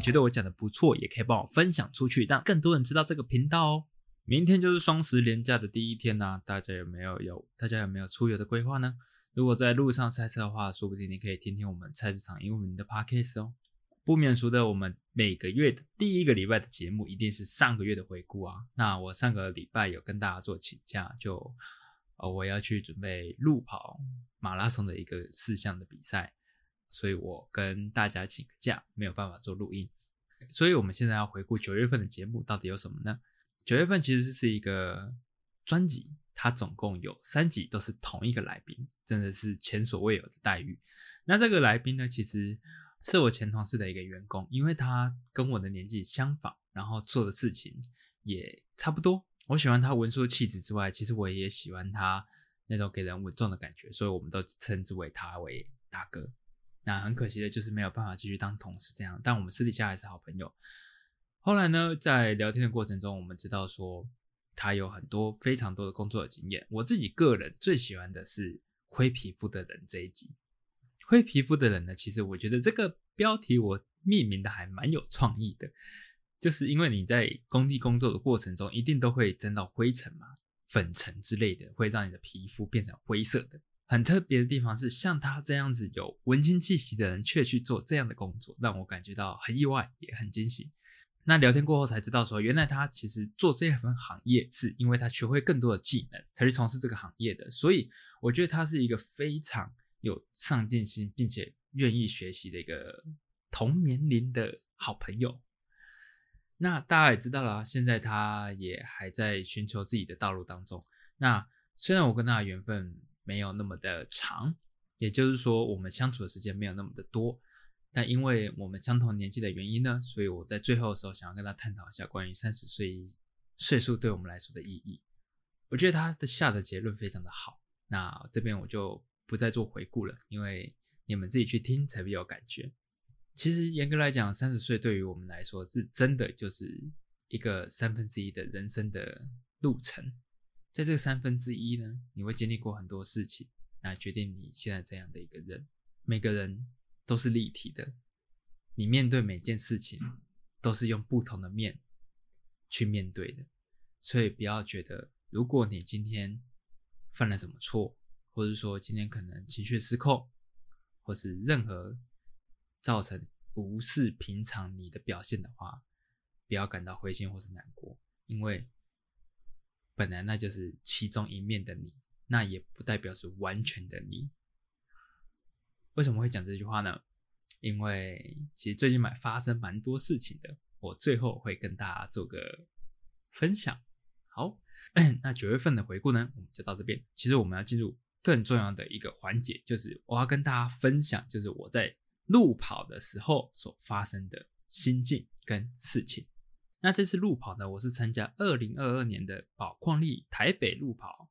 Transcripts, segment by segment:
觉得我讲的不错，也可以帮我分享出去，让更多人知道这个频道哦。明天就是双十连假的第一天呐、大家有没有有大家有没有出游的规划呢？如果在路上塞车的话，说不定你可以听听我们菜市场英文名的 podcast 哦。不免俗的，我们每个月的第一个礼拜的节目一定是上个月的回顾啊。那我上个礼拜有跟大家做请假，就呃我要去准备路跑马拉松的一个四项的比赛，所以我跟大家请个假，没有办法做录音。所以我们现在要回顾九月份的节目到底有什么呢？九月份其实是一个专辑，它总共有三集都是同一个来宾，真的是前所未有的待遇。那这个来宾呢，其实是我前同事的一个员工，因为他跟我的年纪相仿，然后做的事情也差不多。我喜欢他文书的气质之外，其实我也喜欢他那种给人稳重的感觉，所以我们都称之为他为大哥。那很可惜的就是没有办法继续当同事这样，但我们私底下还是好朋友。后来呢，在聊天的过程中，我们知道说他有很多非常多的工作的经验。我自己个人最喜欢的是灰皮肤的人这一集。灰皮肤的人呢，其实我觉得这个标题我命名的还蛮有创意的，就是因为你在工地工作的过程中，一定都会沾到灰尘嘛、粉尘之类的，会让你的皮肤变成灰色的。很特别的地方是，像他这样子有文青气息的人，却去做这样的工作，让我感觉到很意外，也很惊喜。那聊天过后才知道说，原来他其实做这份行业，是因为他学会更多的技能，才去从事这个行业的。所以我觉得他是一个非常有上进心，并且愿意学习的一个同年龄的好朋友。那大家也知道啦，现在他也还在寻求自己的道路当中。那虽然我跟他的缘分没有那么的长，也就是说我们相处的时间没有那么的多，但因为我们相同年纪的原因呢，所以我在最后的时候想要跟他探讨一下关于三十岁岁数对我们来说的意义。我觉得他的下的结论非常的好，那这边我就不再做回顾了，因为你们自己去听才比较有感觉。其实严格来讲，三十岁对于我们来说是真的就是一个三分之一的人生的路程。在这三分之一呢，你会经历过很多事情，来决定你现在这样的一个人。每个人都是立体的，你面对每件事情都是用不同的面去面对的。所以不要觉得，如果你今天犯了什么错，或者说今天可能情绪失控，或是任何造成不是平常你的表现的话，不要感到灰心或是难过，因为。本来那就是其中一面的你，那也不代表是完全的你。为什么会讲这句话呢？因为其实最近蛮发生蛮多事情的，我最后会跟大家做个分享。好，那九月份的回顾呢，我们就到这边。其实我们要进入更重要的一个环节，就是我要跟大家分享，就是我在路跑的时候所发生的心境跟事情。那这次路跑呢，我是参加二零二二年的宝矿力台北路跑。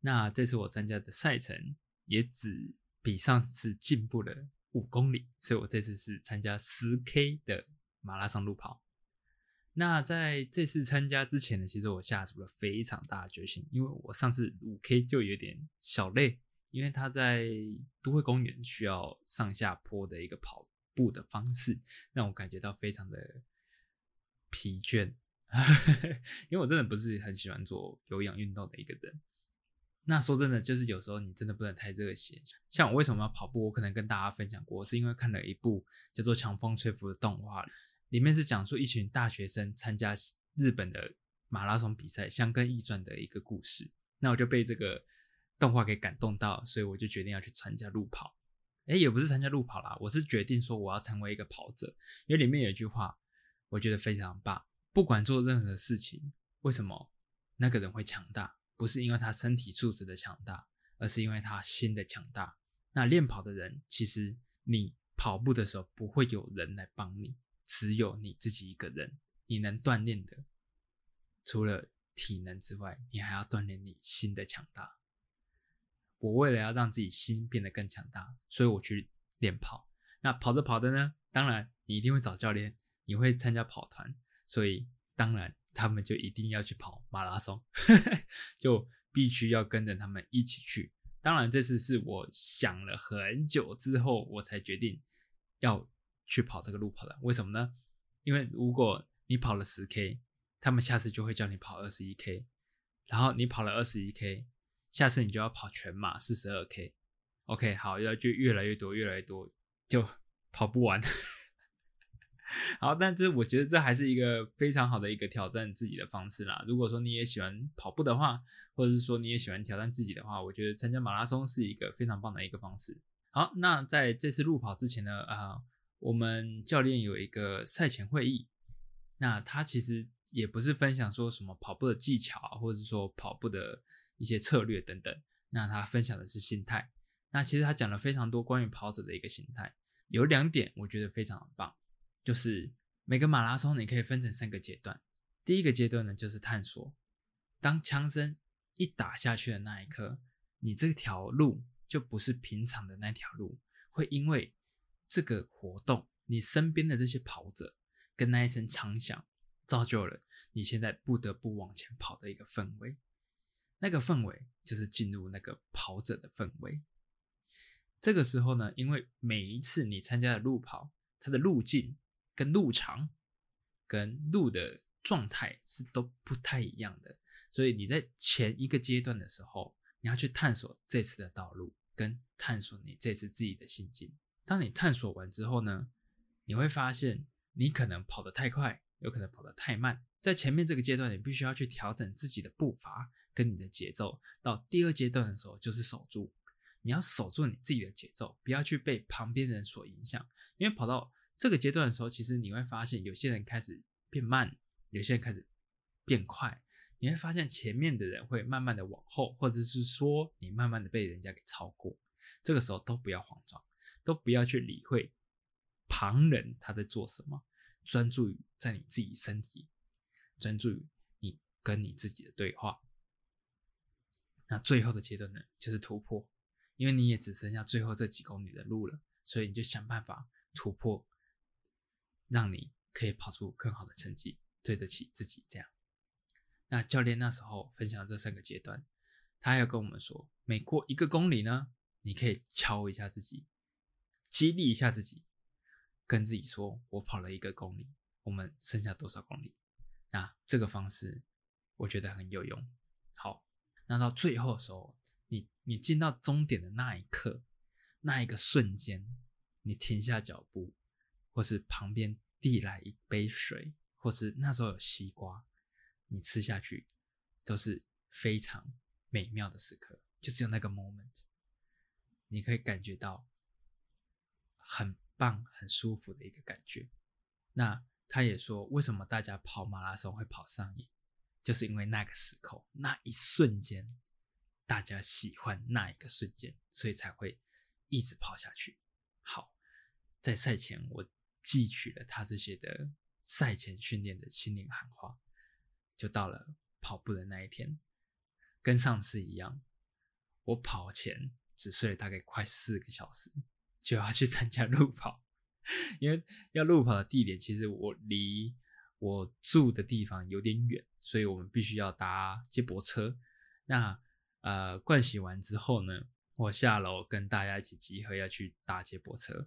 那这次我参加的赛程也只比上次进步了五公里，所以我这次是参加十 K 的马拉松路跑。那在这次参加之前呢，其实我下足了非常大的决心，因为我上次五 K 就有点小累，因为他在都会公园需要上下坡的一个跑步的方式，让我感觉到非常的。疲倦，因为我真的不是很喜欢做有氧运动的一个人。那说真的，就是有时候你真的不能太热血。像我为什么要跑步？我可能跟大家分享过，是因为看了一部叫做《强风吹拂》的动画，里面是讲述一群大学生参加日本的马拉松比赛，香根驿传的一个故事。那我就被这个动画给感动到，所以我就决定要去参加路跑。哎，也不是参加路跑啦，我是决定说我要成为一个跑者，因为里面有一句话。我觉得非常棒。不管做任何事情，为什么那个人会强大？不是因为他身体素质的强大，而是因为他心的强大。那练跑的人，其实你跑步的时候不会有人来帮你，只有你自己一个人。你能锻炼的，除了体能之外，你还要锻炼你心的强大。我为了要让自己心变得更强大，所以我去练跑。那跑着跑着呢，当然你一定会找教练。你会参加跑团，所以当然他们就一定要去跑马拉松，就必须要跟着他们一起去。当然这次是我想了很久之后，我才决定要去跑这个路跑的。为什么呢？因为如果你跑了十 K，他们下次就会叫你跑二十一 K，然后你跑了二十一 K，下次你就要跑全马四十二 K。OK，好，要就越来越多，越来越多，就跑不完。好，但这我觉得这还是一个非常好的一个挑战自己的方式啦。如果说你也喜欢跑步的话，或者是说你也喜欢挑战自己的话，我觉得参加马拉松是一个非常棒的一个方式。好，那在这次路跑之前呢，啊，我们教练有一个赛前会议，那他其实也不是分享说什么跑步的技巧，或者是说跑步的一些策略等等，那他分享的是心态。那其实他讲了非常多关于跑者的一个心态，有两点我觉得非常棒。就是每个马拉松，你可以分成三个阶段。第一个阶段呢，就是探索。当枪声一打下去的那一刻，你这条路就不是平常的那条路，会因为这个活动，你身边的这些跑者跟那一声枪响，造就了你现在不得不往前跑的一个氛围。那个氛围就是进入那个跑者的氛围。这个时候呢，因为每一次你参加的路跑，它的路径。跟路长、跟路的状态是都不太一样的，所以你在前一个阶段的时候，你要去探索这次的道路，跟探索你这次自己的心境。当你探索完之后呢，你会发现你可能跑得太快，有可能跑得太慢。在前面这个阶段，你必须要去调整自己的步伐跟你的节奏。到第二阶段的时候，就是守住，你要守住你自己的节奏，不要去被旁边人所影响，因为跑到。这个阶段的时候，其实你会发现有些人开始变慢，有些人开始变快。你会发现前面的人会慢慢的往后，或者是说你慢慢的被人家给超过。这个时候都不要慌张，都不要去理会旁人他在做什么，专注于在你自己身体，专注于你跟你自己的对话。那最后的阶段呢，就是突破，因为你也只剩下最后这几公里的路了，所以你就想办法突破。让你可以跑出更好的成绩，对得起自己。这样，那教练那时候分享这三个阶段，他要跟我们说，每过一个公里呢，你可以敲一下自己，激励一下自己，跟自己说：“我跑了一个公里，我们剩下多少公里？”那这个方式我觉得很有用。好，那到最后的时候，你你进到终点的那一刻，那一个瞬间，你停下脚步。或是旁边递来一杯水，或是那时候有西瓜，你吃下去都是非常美妙的时刻，就只有那个 moment，你可以感觉到很棒、很舒服的一个感觉。那他也说，为什么大家跑马拉松会跑上瘾，就是因为那个时刻、那一瞬间，大家喜欢那一个瞬间，所以才会一直跑下去。好，在赛前我。汲取了他这些的赛前训练的心灵喊话，就到了跑步的那一天，跟上次一样，我跑前只睡了大概快四个小时，就要去参加路跑，因为要路跑的地点其实我离我住的地方有点远，所以我们必须要搭接驳车。那呃，盥洗完之后呢，我下楼跟大家一起集合要去搭接驳车，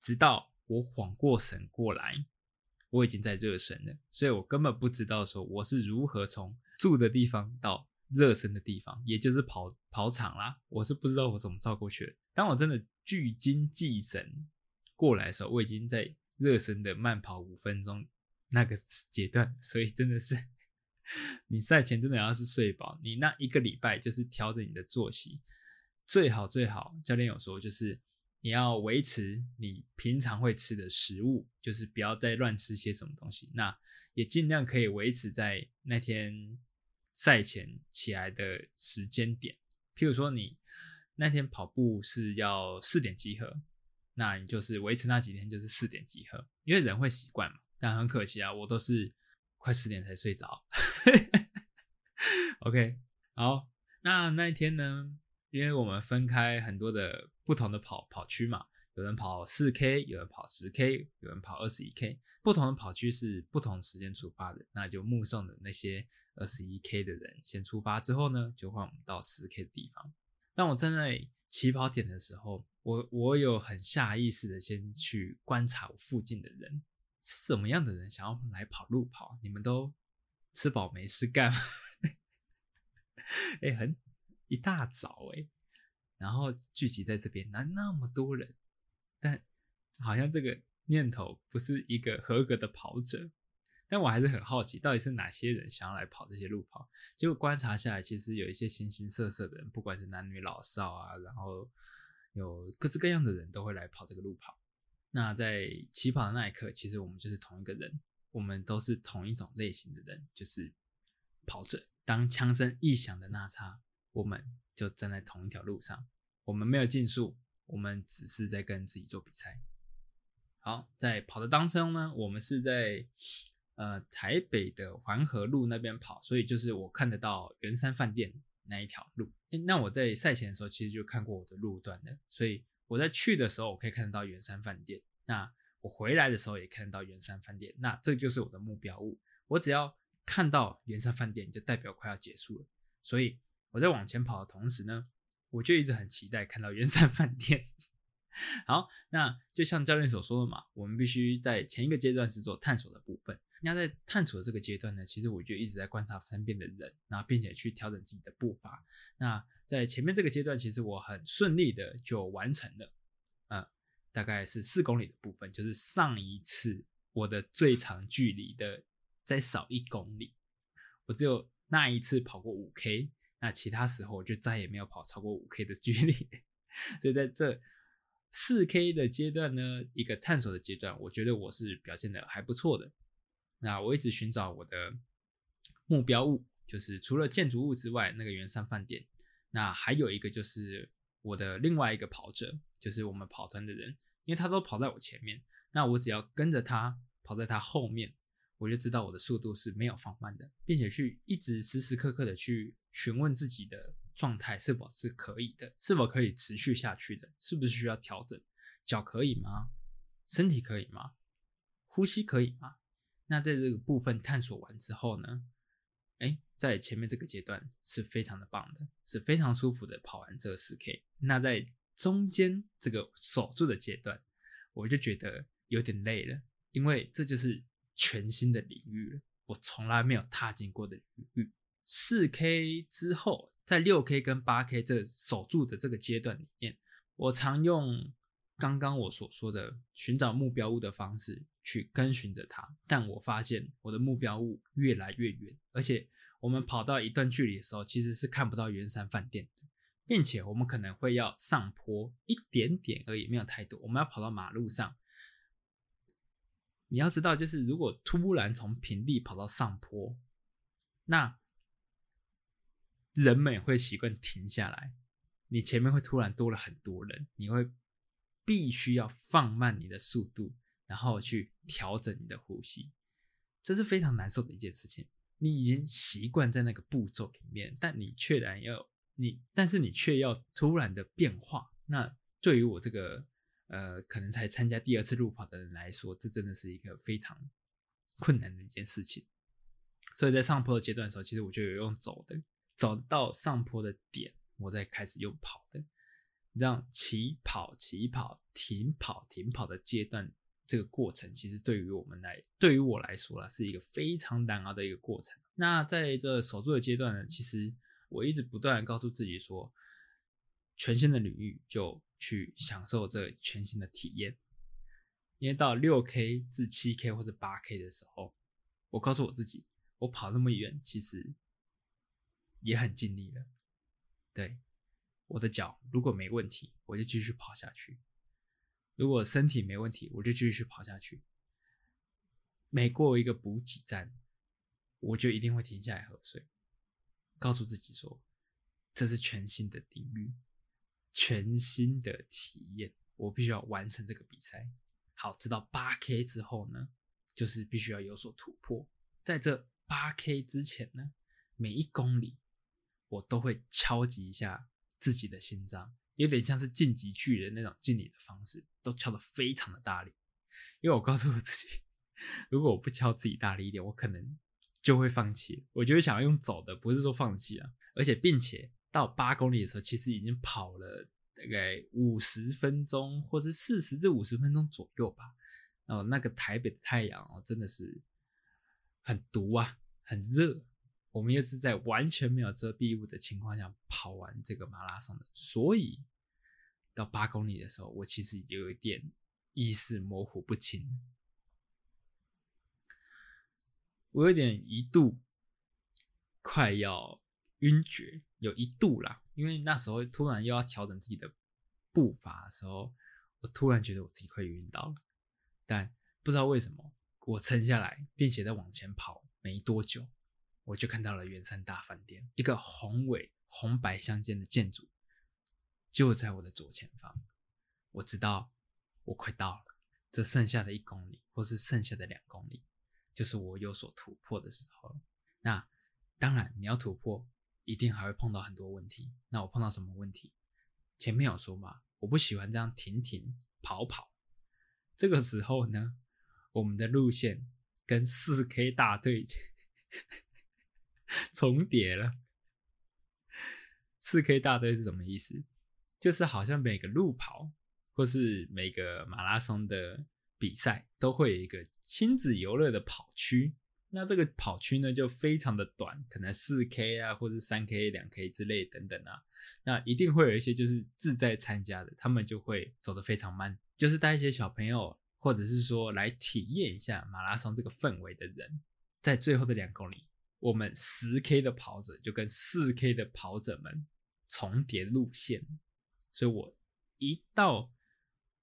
直到。我缓过神过来，我已经在热身了，所以我根本不知道说我是如何从住的地方到热身的地方，也就是跑跑场啦。我是不知道我怎么照过去的。当我真的聚精济神过来的时候，我已经在热身的慢跑五分钟那个阶段，所以真的是你赛前真的要是睡饱，你那一个礼拜就是调整你的作息，最好最好。教练有说就是。你要维持你平常会吃的食物，就是不要再乱吃些什么东西。那也尽量可以维持在那天赛前起来的时间点。譬如说，你那天跑步是要四点集合，那你就是维持那几天就是四点集合，因为人会习惯嘛。但很可惜啊，我都是快十点才睡着。OK，好，那那一天呢？因为我们分开很多的不同的跑跑区嘛，有人跑四 K，有人跑十 K，有人跑二十一 K，不同的跑区是不同时间出发的，那就目送的那些二十一 K 的人先出发之后呢，就换我们到十 K 的地方。当我站在起跑点的时候，我我有很下意识的先去观察我附近的人是什么样的人想要来跑路跑，你们都吃饱没事干吗？哎，很一大早哎，然后聚集在这边，那那么多人，但好像这个念头不是一个合格的跑者。但我还是很好奇，到底是哪些人想要来跑这些路跑？结果观察下来，其实有一些形形色色的人，不管是男女老少啊，然后有各式各样的人都会来跑这个路跑。那在起跑的那一刻，其实我们就是同一个人，我们都是同一种类型的人，就是跑者。当枪声一响的那刹，我们就站在同一条路上。我们没有竞速，我们只是在跟自己做比赛。好，在跑的当中呢，我们是在。呃，台北的环河路那边跑，所以就是我看得到圆山饭店那一条路。那我在赛前的时候，其实就看过我的路段的，所以我在去的时候，我可以看得到圆山饭店。那我回来的时候也看得到圆山饭店。那这就是我的目标物。我只要看到圆山饭店，就代表快要结束了。所以我在往前跑的同时呢，我就一直很期待看到圆山 饭店。好，那就像教练所说的嘛，我们必须在前一个阶段是做探索的部分。那在探索的这个阶段呢，其实我就一直在观察身边的人，然后并且去调整自己的步伐。那在前面这个阶段，其实我很顺利的就完成了，呃，大概是四公里的部分，就是上一次我的最长距离的再少一公里。我只有那一次跑过五 K，那其他时候我就再也没有跑超过五 K 的距离。所以在这四 K 的阶段呢，一个探索的阶段，我觉得我是表现的还不错的。那我一直寻找我的目标物，就是除了建筑物之外，那个圆山饭店。那还有一个就是我的另外一个跑者，就是我们跑团的人，因为他都跑在我前面，那我只要跟着他跑在他后面，我就知道我的速度是没有放慢的，并且去一直时时刻刻的去询问自己的状态是否是可以的，是否可以持续下去的，是不是需要调整？脚可以吗？身体可以吗？呼吸可以吗？那在这个部分探索完之后呢，哎，在前面这个阶段是非常的棒的，是非常舒服的跑完这个四 K。那在中间这个守住的阶段，我就觉得有点累了，因为这就是全新的领域了，我从来没有踏进过的领域。四 K 之后，在六 K 跟八 K 这守住的这个阶段里面，我常用刚刚我所说的寻找目标物的方式。去跟循着它，但我发现我的目标物越来越远，而且我们跑到一段距离的时候，其实是看不到圆山饭店的，并且我们可能会要上坡一点点而已，没有太多。我们要跑到马路上，你要知道，就是如果突然从平地跑到上坡，那人们会习惯停下来，你前面会突然多了很多人，你会必须要放慢你的速度。然后去调整你的呼吸，这是非常难受的一件事情。你已经习惯在那个步骤里面，但你却然要你，但是你却要突然的变化。那对于我这个呃，可能才参加第二次路跑的人来说，这真的是一个非常困难的一件事情。所以在上坡的阶段的时候，其实我就有用走的，走到上坡的点，我再开始用跑的。你这样起跑、起跑、停跑、停跑的阶段。这个过程其实对于我们来，对于我来说啦，是一个非常难熬的一个过程。那在这守住的阶段呢，其实我一直不断告诉自己说，全新的领域就去享受这全新的体验。因为到六 K 至七 K 或者八 K 的时候，我告诉我自己，我跑那么远，其实也很尽力了。对，我的脚如果没问题，我就继续跑下去。如果身体没问题，我就继续跑下去。每过一个补给站，我就一定会停下来喝水，告诉自己说，这是全新的领域，全新的体验，我必须要完成这个比赛。好，直到八 K 之后呢，就是必须要有所突破。在这八 K 之前呢，每一公里我都会敲击一下自己的心脏。有点像是晋级巨人那种敬礼的方式，都敲得非常的大力。因为我告诉我自己，如果我不敲自己大力一点，我可能就会放弃。我就会想要用走的，不是说放弃啊。而且并且到八公里的时候，其实已经跑了大概五十分钟，或者四十至五十分钟左右吧。哦，那个台北的太阳哦，真的是很毒啊，很热。我们又是在完全没有遮蔽物的情况下跑完这个马拉松的，所以到八公里的时候，我其实有一点意识模糊不清，我有点一度快要晕厥，有一度啦，因为那时候突然又要调整自己的步伐的时候，我突然觉得我自己快晕倒了，但不知道为什么我撑下来，并且在往前跑没多久。我就看到了圆山大饭店，一个宏伟红白相间的建筑，就在我的左前方。我知道我快到了，这剩下的一公里，或是剩下的两公里，就是我有所突破的时候。那当然，你要突破，一定还会碰到很多问题。那我碰到什么问题？前面有说嘛，我不喜欢这样停停跑跑。这个时候呢，我们的路线跟四 K 大队。重叠了，四 K 大队是什么意思？就是好像每个路跑或是每个马拉松的比赛都会有一个亲子游乐的跑区，那这个跑区呢就非常的短，可能四 K 啊，或者三 K、两 K 之类等等啊，那一定会有一些就是自在参加的，他们就会走得非常慢，就是带一些小朋友，或者是说来体验一下马拉松这个氛围的人，在最后的两公里。我们十 K 的跑者就跟四 K 的跑者们重叠路线，所以我一到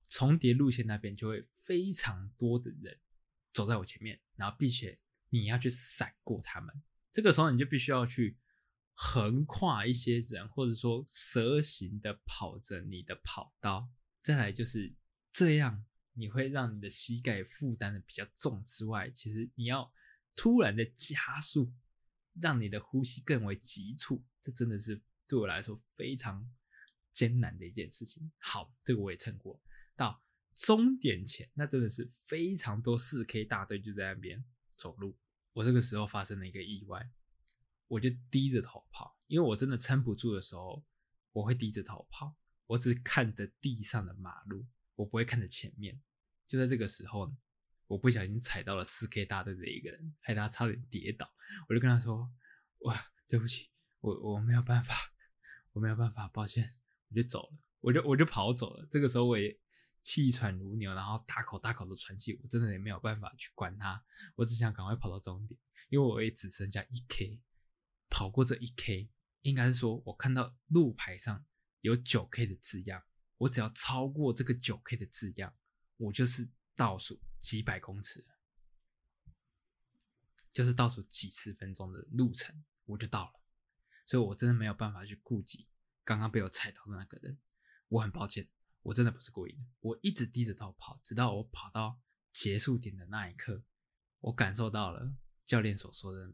重叠路线那边，就会非常多的人走在我前面，然后并且你要去闪过他们，这个时候你就必须要去横跨一些人，或者说蛇形的跑着你的跑道。再来就是这样，你会让你的膝盖负担的比较重之外，其实你要突然的加速。让你的呼吸更为急促，这真的是对我来说非常艰难的一件事情。好，这个我也称过。到终点前，那真的是非常多四 K 大队就在那边走路。我这个时候发生了一个意外，我就低着头跑，因为我真的撑不住的时候，我会低着头跑，我只看着地上的马路，我不会看着前面。就在这个时候。我不小心踩到了四 K 大队的一个人，害他差点跌倒。我就跟他说：“哇，对不起，我我没有办法，我没有办法，抱歉。”我就走了，我就我就跑走了。这个时候我也气喘如牛，然后大口大口的喘气。我真的也没有办法去管他，我只想赶快跑到终点，因为我也只剩下一 K。跑过这一 K，应该是说我看到路牌上有九 K 的字样，我只要超过这个九 K 的字样，我就是倒数。几百公尺，就是倒数几十分钟的路程，我就到了。所以我真的没有办法去顾及刚刚被我踩到的那个人。我很抱歉，我真的不是故意的。我一直低着头跑，直到我跑到结束点的那一刻，我感受到了教练所说的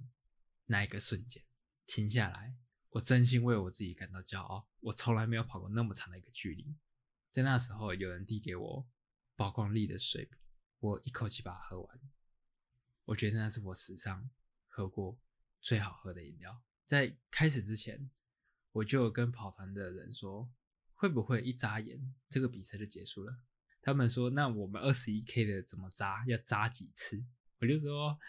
那一个瞬间，停下来。我真心为我自己感到骄傲。我从来没有跑过那么长的一个距离。在那时候，有人递给我曝光力的水。我一口气把它喝完，我觉得那是我史上喝过最好喝的饮料。在开始之前，我就跟跑团的人说，会不会一眨眼这个比赛就结束了？他们说，那我们二十一 K 的怎么扎？要扎几次？我就说，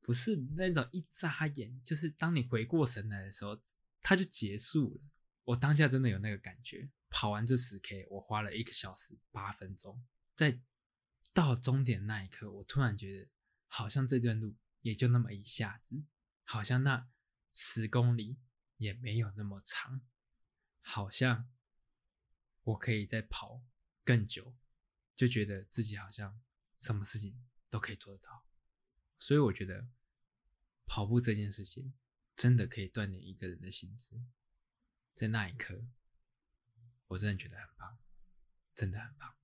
不是那种一眨眼，就是当你回过神来的时候，它就结束了。我当下真的有那个感觉。跑完这十 K，我花了一个小时八分钟，在。到终点那一刻，我突然觉得，好像这段路也就那么一下子，好像那十公里也没有那么长，好像我可以再跑更久，就觉得自己好像什么事情都可以做得到。所以我觉得跑步这件事情真的可以锻炼一个人的心智。在那一刻，我真的觉得很棒，真的很棒。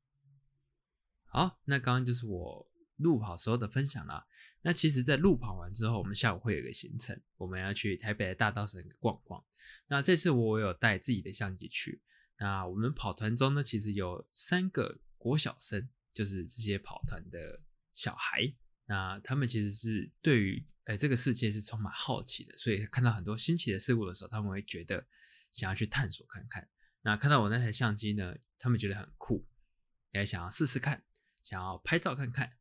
好，那刚刚就是我路跑时候的分享啦。那其实，在路跑完之后，我们下午会有一个行程，我们要去台北的大道城逛逛。那这次我有带自己的相机去。那我们跑团中呢，其实有三个国小生，就是这些跑团的小孩。那他们其实是对于呃这个世界是充满好奇的，所以看到很多新奇的事物的时候，他们会觉得想要去探索看看。那看到我那台相机呢，他们觉得很酷，也想要试试看，想要拍照看看，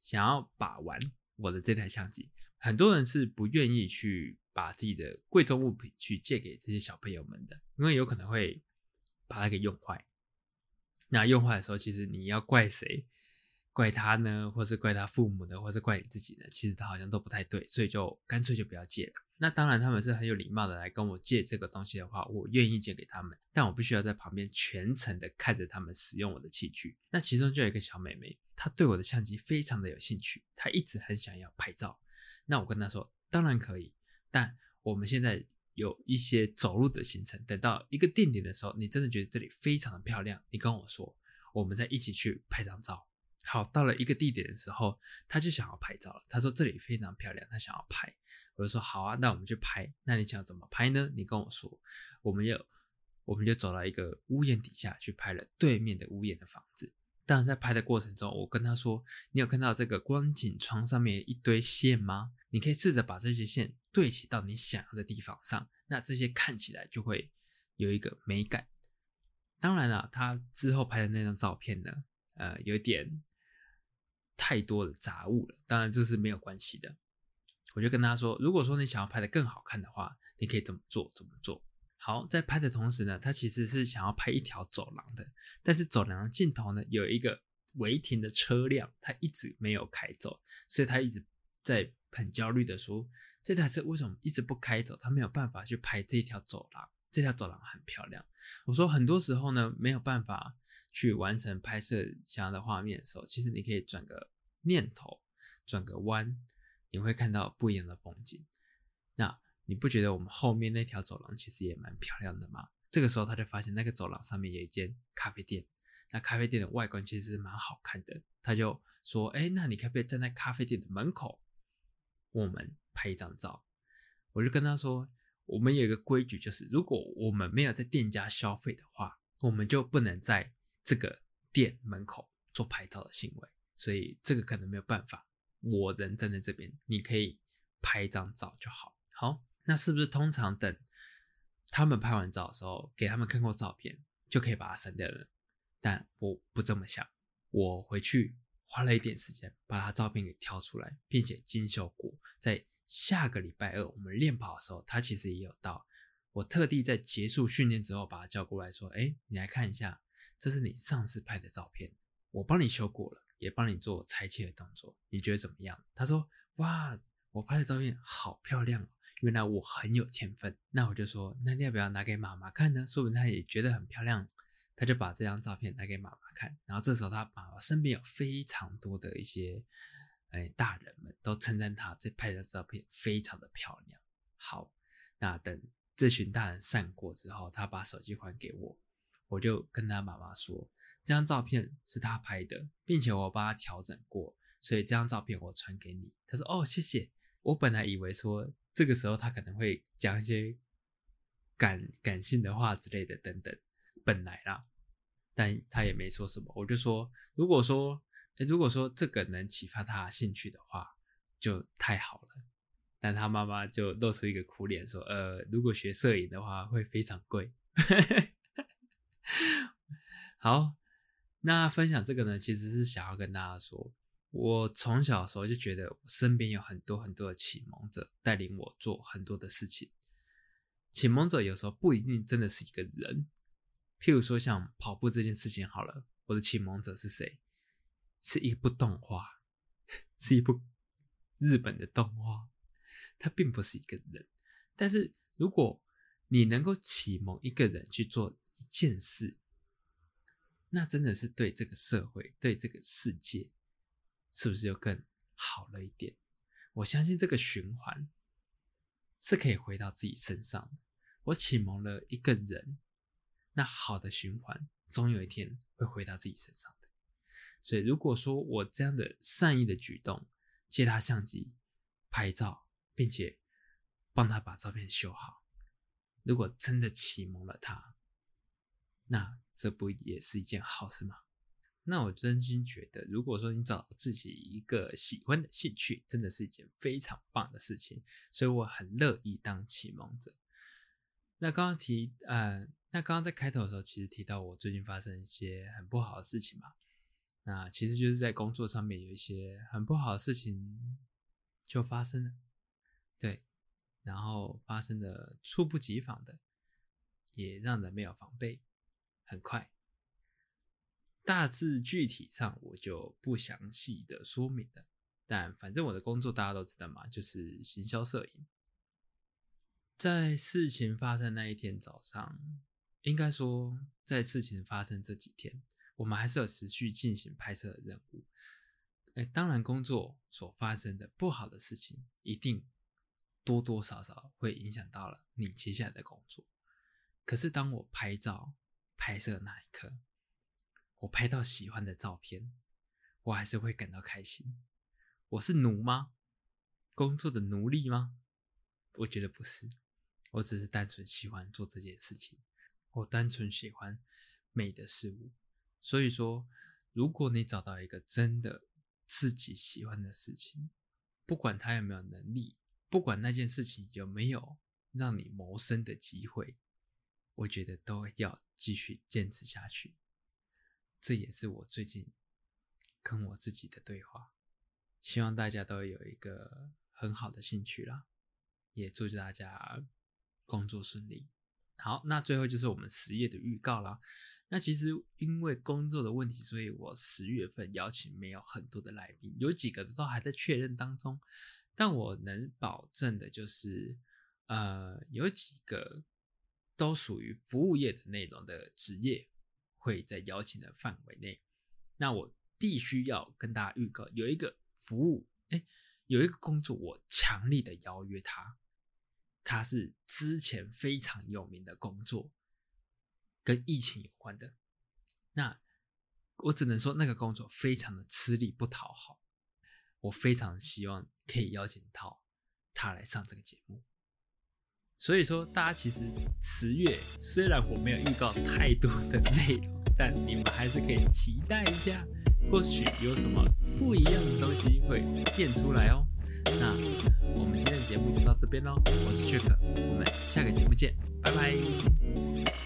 想要把玩我的这台相机。很多人是不愿意去把自己的贵重物品去借给这些小朋友们的，因为有可能会把它给用坏。那用坏的时候，其实你要怪谁？怪他呢，或是怪他父母呢，或是怪你自己呢？其实他好像都不太对，所以就干脆就不要借了。那当然，他们是很有礼貌的来跟我借这个东西的话，我愿意借给他们，但我必须要在旁边全程的看着他们使用我的器具。那其中就有一个小妹妹，她对我的相机非常的有兴趣，她一直很想要拍照。那我跟她说，当然可以，但我们现在有一些走路的行程，等到一个定点的时候，你真的觉得这里非常的漂亮，你跟我说，我们再一起去拍张照。好，到了一个地点的时候，他就想要拍照了。他说这里非常漂亮，他想要拍。我就说好啊，那我们去拍。那你想怎么拍呢？你跟我说。我们有，我们就走到一个屋檐底下去拍了对面的屋檐的房子。当然，在拍的过程中，我跟他说：“你有看到这个观景窗上面一堆线吗？你可以试着把这些线对齐到你想要的地方上，那这些看起来就会有一个美感。当然了，他之后拍的那张照片呢，呃，有点。”太多的杂物了，当然这是没有关系的。我就跟他说，如果说你想要拍的更好看的话，你可以怎么做？怎么做？好，在拍的同时呢，他其实是想要拍一条走廊的，但是走廊的尽头呢有一个违停的车辆，他一直没有开走，所以他一直在很焦虑的说，这台车为什么一直不开走？他没有办法去拍这条走廊，这条走廊很漂亮。我说很多时候呢没有办法。去完成拍摄想要的画面的时候，其实你可以转个念头，转个弯，你会看到不一样的风景。那你不觉得我们后面那条走廊其实也蛮漂亮的吗？这个时候他就发现那个走廊上面有一间咖啡店，那咖啡店的外观其实是蛮好看的。他就说：“哎，那你可不可以站在咖啡店的门口，我们拍一张照？”我就跟他说：“我们有一个规矩，就是如果我们没有在店家消费的话，我们就不能在。”这个店门口做拍照的行为，所以这个可能没有办法。我人站在这边，你可以拍一张照就好。好，那是不是通常等他们拍完照的时候，给他们看过照片，就可以把它删掉了？但我不这么想。我回去花了一点时间，把他照片给挑出来，并且精修过。在下个礼拜二我们练跑的时候，他其实也有到。我特地在结束训练之后，把他叫过来说：“哎，你来看一下。”这是你上次拍的照片，我帮你修过了，也帮你做裁切的动作，你觉得怎么样？他说：哇，我拍的照片好漂亮，原来我很有天分。那我就说，那你要不要拿给妈妈看呢？说不定她也觉得很漂亮，他就把这张照片拿给妈妈看。然后这时候他妈妈身边有非常多的一些哎大人们都称赞他这拍的照片非常的漂亮。好，那等这群大人散过之后，他把手机还给我。我就跟他妈妈说，这张照片是他拍的，并且我帮他调整过，所以这张照片我传给你。他说：“哦，谢谢。”我本来以为说这个时候他可能会讲一些感感性的话之类的等等，本来啦，但他也没说什么。我就说，如果说，如果说这个能启发他兴趣的话，就太好了。但他妈妈就露出一个苦脸说：“呃，如果学摄影的话，会非常贵。”好，那分享这个呢，其实是想要跟大家说，我从小的时候就觉得，身边有很多很多的启蒙者，带领我做很多的事情。启蒙者有时候不一定真的是一个人，譬如说像跑步这件事情，好了，我的启蒙者是谁？是一部动画，是一部日本的动画，它并不是一个人。但是如果你能够启蒙一个人去做一件事，那真的是对这个社会、对这个世界，是不是又更好了一点？我相信这个循环是可以回到自己身上的。我启蒙了一个人，那好的循环总有一天会回到自己身上的。所以，如果说我这样的善意的举动，借他相机拍照，并且帮他把照片修好，如果真的启蒙了他，那这不也是一件好事吗？那我真心觉得，如果说你找到自己一个喜欢的兴趣，真的是一件非常棒的事情。所以我很乐意当启蒙者。那刚刚提，呃，那刚刚在开头的时候，其实提到我最近发生一些很不好的事情嘛，那其实就是在工作上面有一些很不好的事情就发生了，对，然后发生的猝不及防的，也让人没有防备，很快。大致具体上我就不详细的说明了，但反正我的工作大家都知道嘛，就是行销摄影。在事情发生那一天早上，应该说在事情发生这几天，我们还是有持续进行拍摄的任务。哎，当然工作所发生的不好的事情，一定多多少少会影响到了你接下来的工作。可是当我拍照拍摄那一刻，我拍到喜欢的照片，我还是会感到开心。我是奴吗？工作的奴隶吗？我觉得不是，我只是单纯喜欢做这件事情。我单纯喜欢美的事物。所以说，如果你找到一个真的自己喜欢的事情，不管他有没有能力，不管那件事情有没有让你谋生的机会，我觉得都要继续坚持下去。这也是我最近跟我自己的对话，希望大家都有一个很好的兴趣啦，也祝大家工作顺利。好，那最后就是我们十月的预告啦。那其实因为工作的问题，所以我十月份邀请没有很多的来宾，有几个都还在确认当中。但我能保证的就是，呃，有几个都属于服务业的内容的职业。会在邀请的范围内，那我必须要跟大家预告，有一个服务，哎，有一个工作，我强力的邀约他，他是之前非常有名的工作，跟疫情有关的，那我只能说那个工作非常的吃力不讨好，我非常希望可以邀请到他来上这个节目。所以说，大家其实十月虽然我没有预告太多的内容，但你们还是可以期待一下，或许有什么不一样的东西会变出来哦。那我们今天的节目就到这边喽，我是 Jack，我们下个节目见，拜拜。